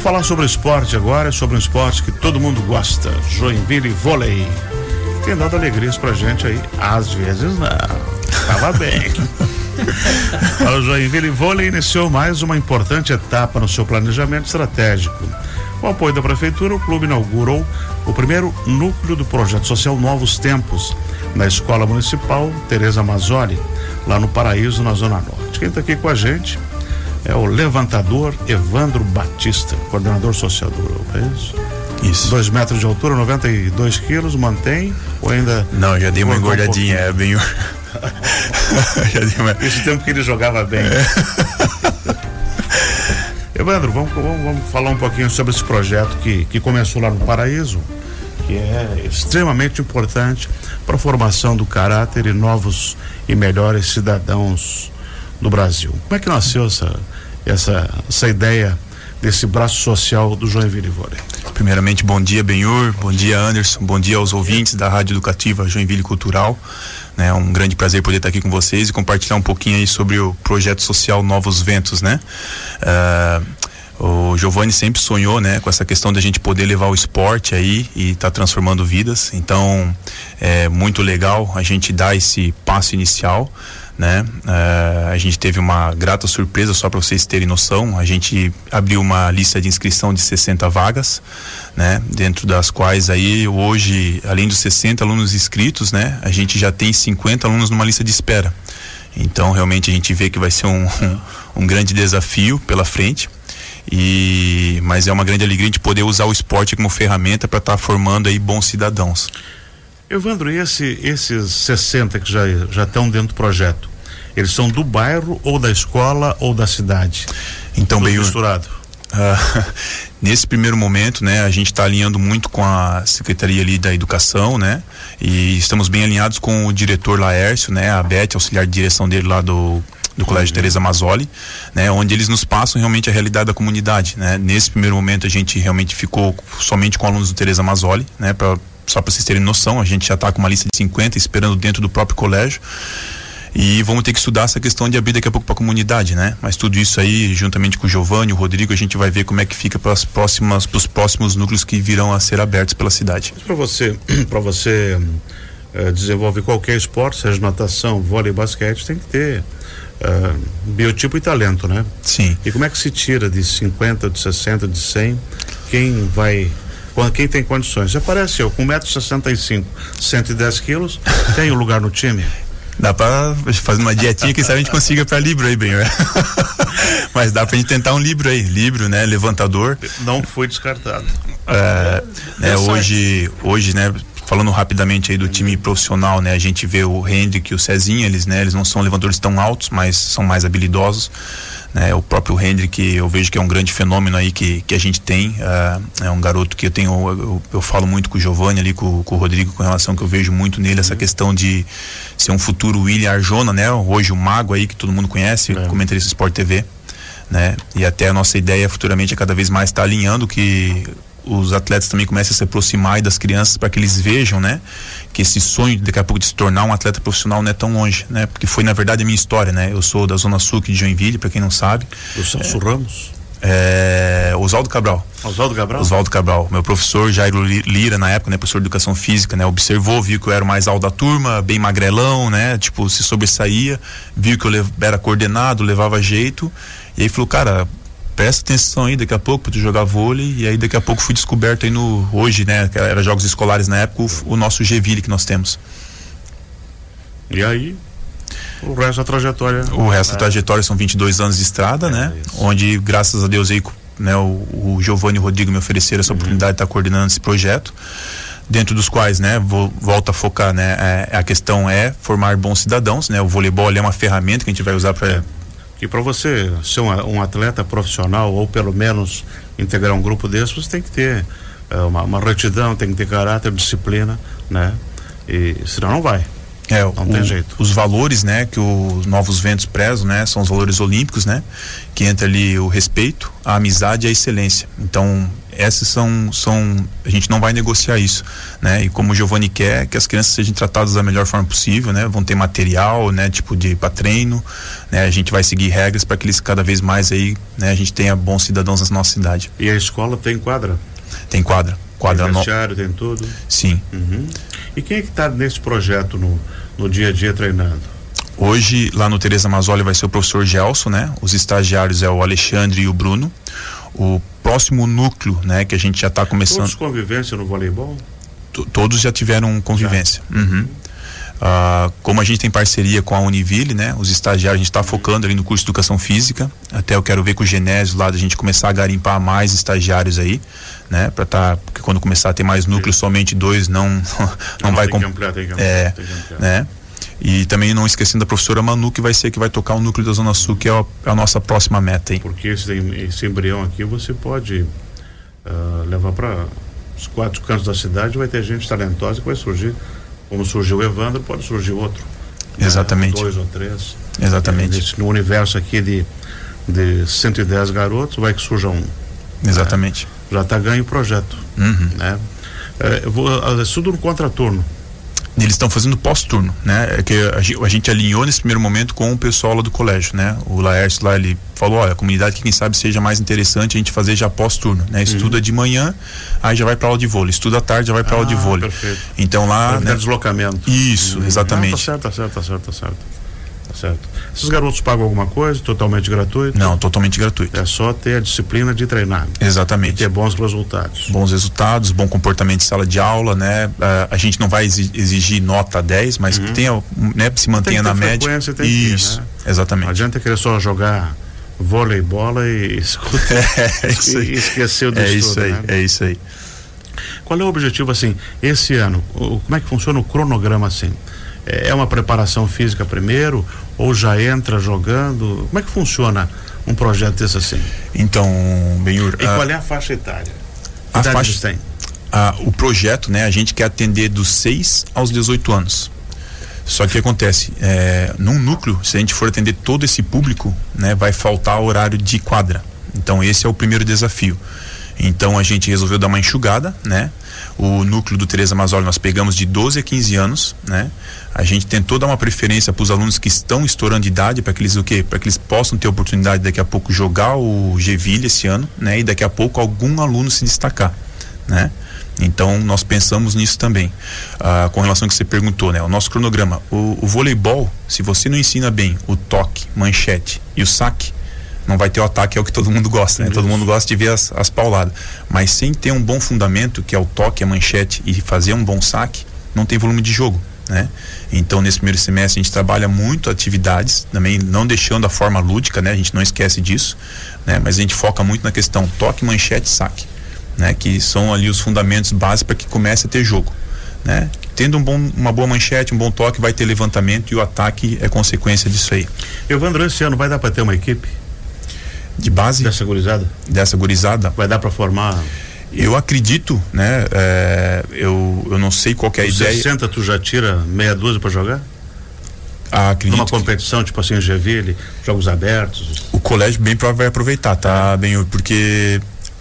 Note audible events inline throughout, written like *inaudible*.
Vamos falar sobre o esporte agora, sobre um esporte que todo mundo gosta, Joinville Vôlei. Tem dado alegrias pra gente aí, às vezes não. Tava *laughs* bem. o Joinville Vôlei iniciou mais uma importante etapa no seu planejamento estratégico. Com o apoio da Prefeitura, o clube inaugurou o primeiro núcleo do projeto social Novos Tempos, na Escola Municipal Tereza Mazzoli, lá no Paraíso, na Zona Norte. Quem está aqui com a gente é o levantador Evandro Batista, coordenador social do grupo, é isso? Isso. Dois metros de altura, 92 quilos, mantém ou ainda. Não, já dei uma engordadinha, um é bem. *laughs* já dei uma... Esse tempo que ele jogava bem. É. *laughs* Evandro, vamos, vamos, vamos, falar um pouquinho sobre esse projeto que, que começou lá no Paraíso, que é extremamente importante para a formação do caráter e novos e melhores cidadãos do Brasil. Como é que nasceu essa, essa, essa ideia desse braço social do Joinville Vôlei? Primeiramente, bom dia, Benhur, bom dia, Anderson, bom dia aos ouvintes da Rádio Educativa Joinville Cultural. É um grande prazer poder estar aqui com vocês e compartilhar um pouquinho aí sobre o projeto social Novos Ventos, né? Uh, o Giovanni sempre sonhou, né, com essa questão da gente poder levar o esporte aí e tá transformando vidas. Então, é muito legal a gente dar esse passo inicial, né? Uh, a gente teve uma grata surpresa, só para vocês terem noção. A gente abriu uma lista de inscrição de 60 vagas, né? Dentro das quais aí hoje, além dos 60 alunos inscritos, né? A gente já tem 50 alunos numa lista de espera. Então, realmente a gente vê que vai ser um, um, *laughs* um grande desafio pela frente. E mas é uma grande alegria de poder usar o esporte como ferramenta para estar tá formando aí bons cidadãos. Evandro, e esse, esses 60 que já já estão dentro do projeto, eles são do bairro ou da escola ou da cidade? Então, bem misturado. Uh, *laughs* nesse primeiro momento, né, a gente está alinhando muito com a Secretaria ali da Educação, né, e estamos bem alinhados com o diretor Laércio, né, a Beth, auxiliar de direção dele lá do do Colégio Teresa Mazzoli, né, onde eles nos passam realmente a realidade da comunidade, né? Nesse primeiro momento a gente realmente ficou somente com alunos do Teresa Mazzoli, né, para só para vocês terem noção, a gente já está com uma lista de 50 esperando dentro do próprio colégio. E vamos ter que estudar essa questão de abrir daqui a pouco para a comunidade, né? Mas tudo isso aí, juntamente com o Giovanni, o Rodrigo, a gente vai ver como é que fica para as próximas, para os próximos núcleos que virão a ser abertos pela cidade. Para você, *clears throat* para você eh, desenvolver qualquer esporte, seja natação, vôlei, basquete, tem que ter uh, biotipo e talento, né? Sim. E como é que se tira de 50, de 60, de 100? Quem vai quem tem condições. Já parece eu, com 1,65m, 110 quilos, *laughs* tem um lugar no time? Dá pra fazer uma dietinha, quem sabe a gente consiga pra livro aí, bem. *laughs* Mas dá pra gente tentar um livro aí, livro, né? Levantador. Não foi descartado. É, né, hoje, hoje, né? falando rapidamente aí do time profissional, né? A gente vê o Hendrick e o Cezinha, eles, né? Eles não são levantadores tão altos, mas são mais habilidosos. Né? O próprio Hendrick, eu vejo que é um grande fenômeno aí que, que a gente tem. Uh, é um garoto que eu tenho, eu, eu falo muito com o Giovanni ali, com, com, o Rodrigo, com relação que eu vejo muito nele, essa questão de ser um futuro William Arjona, né? Hoje o Mago aí, que todo mundo conhece, é. comentarista Sport TV. Né? E até a nossa ideia futuramente é cada vez mais estar tá alinhando que os atletas também comecem a se aproximar das crianças para que eles vejam, né, que esse sonho daqui a pouco de se tornar um atleta profissional não é tão longe, né, porque foi na verdade a minha história, né, eu sou da Zona Sul de Joinville, para quem não sabe. Do Celso é, Ramos. É, Oswaldo Cabral. Oswaldo Cabral? Oswaldo Cabral. Meu professor Jairo Lira, na época, né, professor de educação física, né, observou, viu que eu era o mais alto da turma, bem magrelão, né, tipo, se sobressaía, viu que eu era coordenado, levava jeito, e aí falou, cara, presta atenção aí daqui a pouco para tu jogar vôlei e aí daqui a pouco fui descoberto aí no hoje, né, que era jogos escolares na época, o, o nosso Gville que nós temos. E aí o resto da trajetória. O resto é. da trajetória são 22 anos de estrada, é, né? Isso. Onde graças a Deus aí, né, o, o Giovanni e o Rodrigo me ofereceram essa uhum. oportunidade de estar coordenando esse projeto dentro dos quais, né, vou, volto a focar, né, é, a questão é formar bons cidadãos, né, o voleibol é uma ferramenta que a gente vai usar para é. E para você ser um, um, atleta profissional ou pelo menos integrar um grupo desse, você tem que ter uh, uma, uma, retidão, tem que ter caráter, disciplina, né? E senão não vai. É, não o, tem jeito. Os valores, né, que os novos ventos prezam, né, são os valores olímpicos, né, que entra ali o respeito, a amizade e a excelência. Então, essas são, são a gente não vai negociar isso, né? E como o Giovanni quer que as crianças sejam tratadas da melhor forma possível, né? Vão ter material, né? Tipo de para treino, né? A gente vai seguir regras para que eles cada vez mais aí, né? A gente tenha bons cidadãos na nossa cidade. E a escola tem quadra? Tem quadra, quadra tem vestiário, no... tem tudo. Sim. Uhum. E quem é que está nesse projeto no, no dia a dia treinando? Hoje, lá no Tereza Mazzoli vai ser o professor Gelson, né? Os estagiários é o Alexandre e o Bruno. O próximo núcleo, né, que a gente já está começando. Todos convivência no voleibol? T todos já tiveram convivência. Já. Uhum. Uh, como a gente tem parceria com a Univille, né? Os estagiários, a gente está focando ali no curso de educação física. Até eu quero ver com o Genésio lá da gente começar a garimpar mais estagiários aí, né? Para tá, porque quando começar a ter mais núcleos, somente dois não *laughs* não, não vai tem que ampliar, tem que ampliar, é, tem que ampliar. né? E também não esquecendo da professora Manu, que vai ser que vai tocar o núcleo da Zona Sul, que é a, a nossa próxima meta aí. Porque esse, esse embrião aqui você pode uh, levar para os quatro cantos da cidade, vai ter gente talentosa que vai surgir como surgiu o Evandro, pode surgir outro. Né? Exatamente. Né? Dois ou três. Exatamente. No universo aqui de, de 110 garotos, vai que surja um. Exatamente. Né? Já está ganho o projeto. Uhum. Né? É, vou, é tudo no contraturno eles estão fazendo pós-turno, né? É que a, a, gente alinhou nesse primeiro momento com o pessoal lá do colégio, né? O Laércio lá, ele falou, olha, a comunidade que quem sabe seja mais interessante a gente fazer já pós-turno, né? Estuda uhum. de manhã, aí já vai para aula de vôlei, estuda à tarde, já vai para ah, aula de ah, vôlei. Perfeito. Então lá, né? deslocamento. Isso, uhum. exatamente. Não, tá certo, tá certo, tá certo, tá certo. Certo. Esses garotos pagam alguma coisa? Totalmente gratuito? Não, totalmente gratuito. É só ter a disciplina de treinar. Exatamente. E ter bons resultados. Bons resultados, bom comportamento de sala de aula, né? Uh, a gente não vai exigir nota 10, mas uhum. que tenha, né, se mantenha na média. Tem isso, que, né? exatamente. Não adianta querer só jogar vôlei bola e, *laughs* escuta, é, *laughs* é isso e esqueceu é isso aí, né? É isso aí. Qual é o objetivo assim, esse ano? Como é que funciona o cronograma assim? É, é uma preparação física primeiro ou já entra jogando? Como é que funciona um projeto desse assim? Então, Benhur. E a, qual é a faixa etária? Que a faixa tem? A, o projeto, né, a gente quer atender dos 6 aos 18 anos. Só que acontece, é, num núcleo, se a gente for atender todo esse público, né, vai faltar horário de quadra. Então esse é o primeiro desafio. Então a gente resolveu dar uma enxugada, né? O núcleo do Teresa Mazzoli nós pegamos de 12 a 15 anos, né? A gente tentou dar uma preferência para os alunos que estão estourando de idade para que eles o quê? Para que eles possam ter oportunidade daqui a pouco jogar o Geville esse ano, né? E daqui a pouco algum aluno se destacar, né? Então nós pensamos nisso também. Ah, com relação ao que você perguntou, né? O nosso cronograma, o, o voleibol, se você não ensina bem o toque, manchete e o saque, não vai ter o ataque, é o que todo mundo gosta, né? Todo mundo gosta de ver as, as pauladas. Mas sem ter um bom fundamento, que é o toque, a manchete e fazer um bom saque, não tem volume de jogo. Né? Então, nesse primeiro semestre, a gente trabalha muito atividades, também não deixando a forma lúdica, né? A gente não esquece disso, né? Mas a gente foca muito na questão toque, manchete, saque, né? Que são ali os fundamentos básicos para que comece a ter jogo, né? Tendo um bom, uma boa manchete, um bom toque, vai ter levantamento e o ataque é consequência disso aí. Evandro, esse ano vai dar para ter uma equipe? De base? Dessa gurizada? Dessa gurizada? Vai dar para formar eu acredito, né? É, eu, eu não sei qual é a Os ideia. 60 tu já tira meia dúzia para jogar? Ah, acredito. Numa competição, tipo assim, GV, jogos abertos. O colégio bem vai aproveitar, tá, bem, porque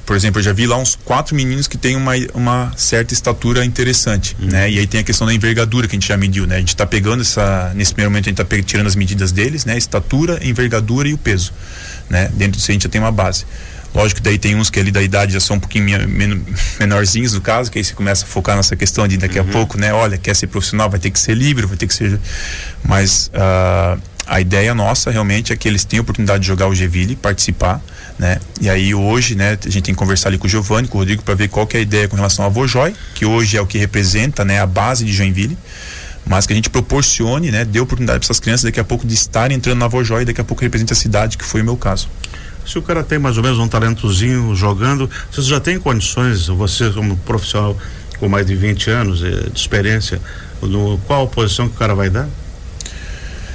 por exemplo, eu já vi lá uns quatro meninos que têm uma, uma certa estatura interessante, uhum. né? E aí tem a questão da envergadura que a gente já mediu, né? A gente está pegando essa, nesse primeiro momento a gente está tirando as medidas deles, né? Estatura, envergadura e o peso, né? Dentro disso a gente já tem uma base. Lógico que daí tem uns que ali da idade já são um pouquinho menorzinhos no caso, que aí você começa a focar nessa questão de daqui uhum. a pouco, né? Olha, quer ser profissional, vai ter que ser livre, vai ter que ser. Mas uh, a ideia nossa realmente é que eles tenham a oportunidade de jogar o Geville, participar, né? E aí hoje, né, a gente tem que conversar ali com o Giovanni, com o Rodrigo, para ver qual que é a ideia com relação ao Vojói, que hoje é o que representa, né, a base de Joinville mas que a gente proporcione, né, dê oportunidade para essas crianças daqui a pouco de estarem entrando na Vojói e daqui a pouco representa a cidade, que foi o meu caso se o cara tem mais ou menos um talentozinho jogando, vocês já têm condições, você como profissional com mais de 20 anos eh, de experiência, no, qual posição que o cara vai dar?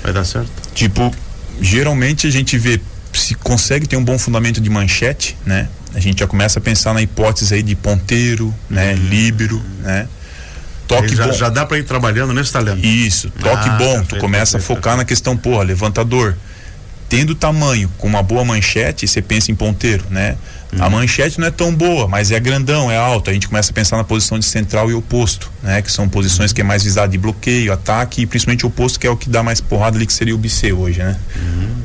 Vai dar certo? Tipo, geralmente a gente vê se consegue ter um bom fundamento de manchete, né? A gente já começa a pensar na hipótese aí de ponteiro, né? Uhum. Líbero, né? toque já, bom. Já dá para ir trabalhando nesse talento. Isso, toque Ah, bom. perfeito, tu começa perfeito, a focar na questão, porra, levantador. Tendo tamanho, com uma boa manchete, você pensa em ponteiro, né? A manchete não é tão boa, mas é grandão, é alto. A gente começa a pensar na posição de central e oposto, né? Que são posições que é mais visada de bloqueio, ataque e principalmente o oposto, que é o que dá mais porrada ali, que seria o BC hoje, né? Evandro,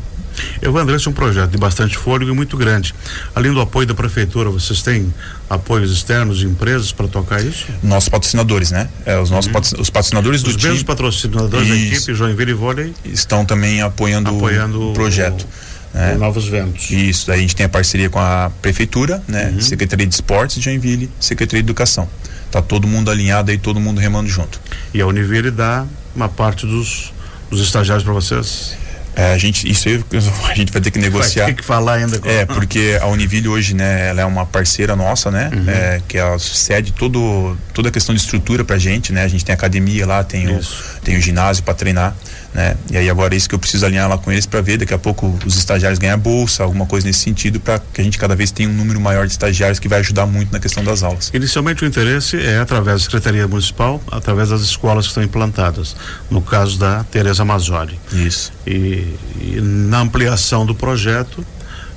esse é um projeto de bastante fôlego e muito grande. Além do apoio da prefeitura, vocês têm apoios externos de empresas para tocar isso? Nossos patrocinadores, né? É, os nossos patro- os patrocinadores do Os mesmos time patrocinadores da equipe, Joinville e Vôlei, estão também apoiando, apoiando o projeto. o, né? o Novos Ventos. Isso, daí a gente tem a parceria com a prefeitura, né? Secretaria de Esportes de Joinville, Secretaria de Educação. Tá todo mundo alinhado aí, todo mundo remando junto. E a Univille dá uma parte dos, dos estagiários para vocês. É, a gente, isso aí *laughs* a gente vai ter que negociar. Vai ter que falar ainda com É, porque a Univille hoje, né, ela é uma parceira nossa, né? Uhum. É, que ela cede todo, toda a questão de estrutura pra gente, né? A gente tem academia lá, tem o, Isso. tem o ginásio para treinar, né? E aí agora é isso que eu preciso alinhar lá com eles para ver, daqui a pouco os estagiários ganhar bolsa, alguma coisa nesse sentido, para que a gente cada vez tenha um número maior de estagiários que vai ajudar muito na questão das aulas. Inicialmente o interesse é através da Secretaria Municipal, através das escolas que estão implantadas. No caso da Tereza Mazzoli. Isso. E, e na ampliação do projeto,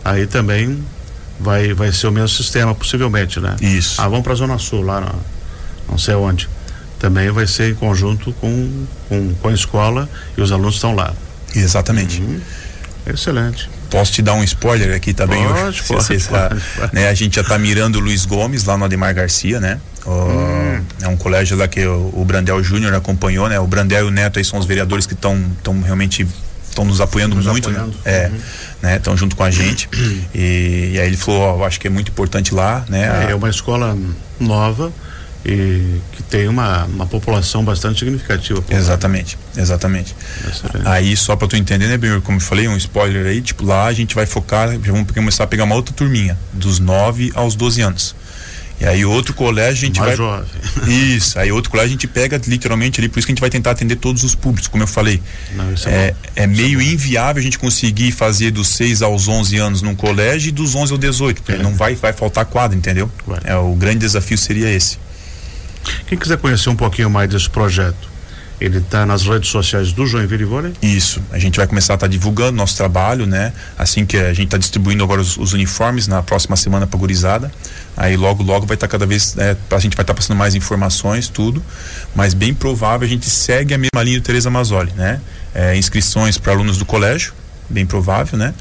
aí também vai, vai ser o mesmo sistema, possivelmente, né? Isso. Ah, vamos para a Zona Sul, lá na, não sei onde. Também vai ser em conjunto com, com, com a escola e os alunos estão lá. Exatamente. Uhum. Excelente. Posso te dar um spoiler aqui também? Pode, *laughs* Se pode, você tá- pode, pode. né, a gente já tá mirando o Luiz Gomes lá no Ademar Garcia, né? O- Hum. É um colégio lá que o, o Brandel Júnior acompanhou, né? O Brandel e o Neto aí são os vereadores que estão realmente estão nos apoiando Nos muito, apoiando. né? É, Uhum. né? Estão junto com a gente. *coughs* e, e aí ele falou, ó, eu acho que é muito importante lá, né? É, a- é uma escola nova e que tem uma, uma população bastante significativa. lá. Exatamente, exatamente. Excelente. Aí, só pra tu entender, né, Benhur, como eu falei, um spoiler aí, tipo, lá a gente vai focar, já vamos começar a pegar uma outra turminha, dos 9 aos 12 anos. E aí outro colégio a gente Mais vai. jovem. *laughs* Isso, aí outro colégio a gente pega literalmente ali, por isso que a gente vai tentar atender todos os públicos, como eu falei. Não, é É, bom. é meio inviável a gente conseguir fazer dos 6 aos 11 anos num colégio e dos 11 ao 18, porque É. não vai, vai faltar quadro, entendeu? Vai. É, o grande desafio seria esse. Quem quiser conhecer um pouquinho mais desse projeto, ele está nas redes sociais do Joinville Vôlei. Isso, a gente vai começar a estar divulgando nosso trabalho, né? Assim que a gente está distribuindo agora os, os uniformes na próxima semana para gurizada. Aí logo, logo vai estar cada vez, é, a gente vai estar passando mais informações, tudo. Mas bem provável a gente segue a mesma linha do Teresa Mazzoli, né? É, inscrições para alunos do colégio, bem provável, né?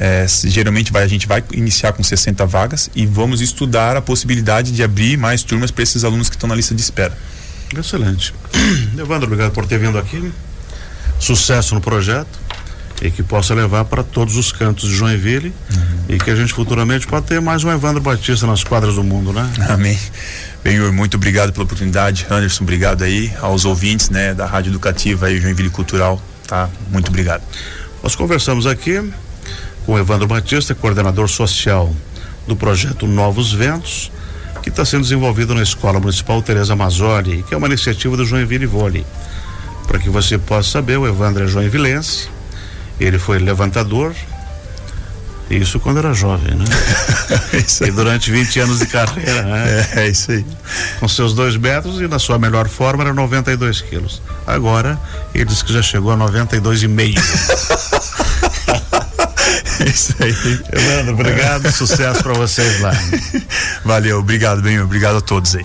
É, geralmente vai, a gente vai iniciar com 60 vagas e vamos estudar a possibilidade de abrir mais turmas para esses alunos que estão na lista de espera. Excelente. *clears throat* Evandro, obrigado por ter vindo aqui. Sucesso no projeto e que possa levar para todos os cantos de Joinville e que a gente futuramente pode ter mais um Evandro Batista nas quadras do mundo, né? *laughs* Amém. Benhur, muito obrigado pela oportunidade. Anderson, obrigado aí aos ouvintes, né, da Rádio Educativa aí, Joinville Cultural, tá? Muito obrigado. Nós conversamos aqui com o Evandro Batista, coordenador social do projeto Novos Ventos, que está sendo desenvolvido na Escola Municipal Tereza Mazzoli, que é uma iniciativa do Joinville Vôlei. Para que você possa saber, o Evandro é joinvilense, ele foi levantador, isso quando era jovem, né? *laughs* É E durante 20 anos de carreira, né? É, é isso aí. Com seus dois metros e na sua melhor forma era 92 quilos. Agora, ele diz que já chegou a 92,5. *laughs* É isso aí. Evandro, obrigado, sucesso para vocês lá. Valeu, obrigado, Benhur, obrigado a todos aí.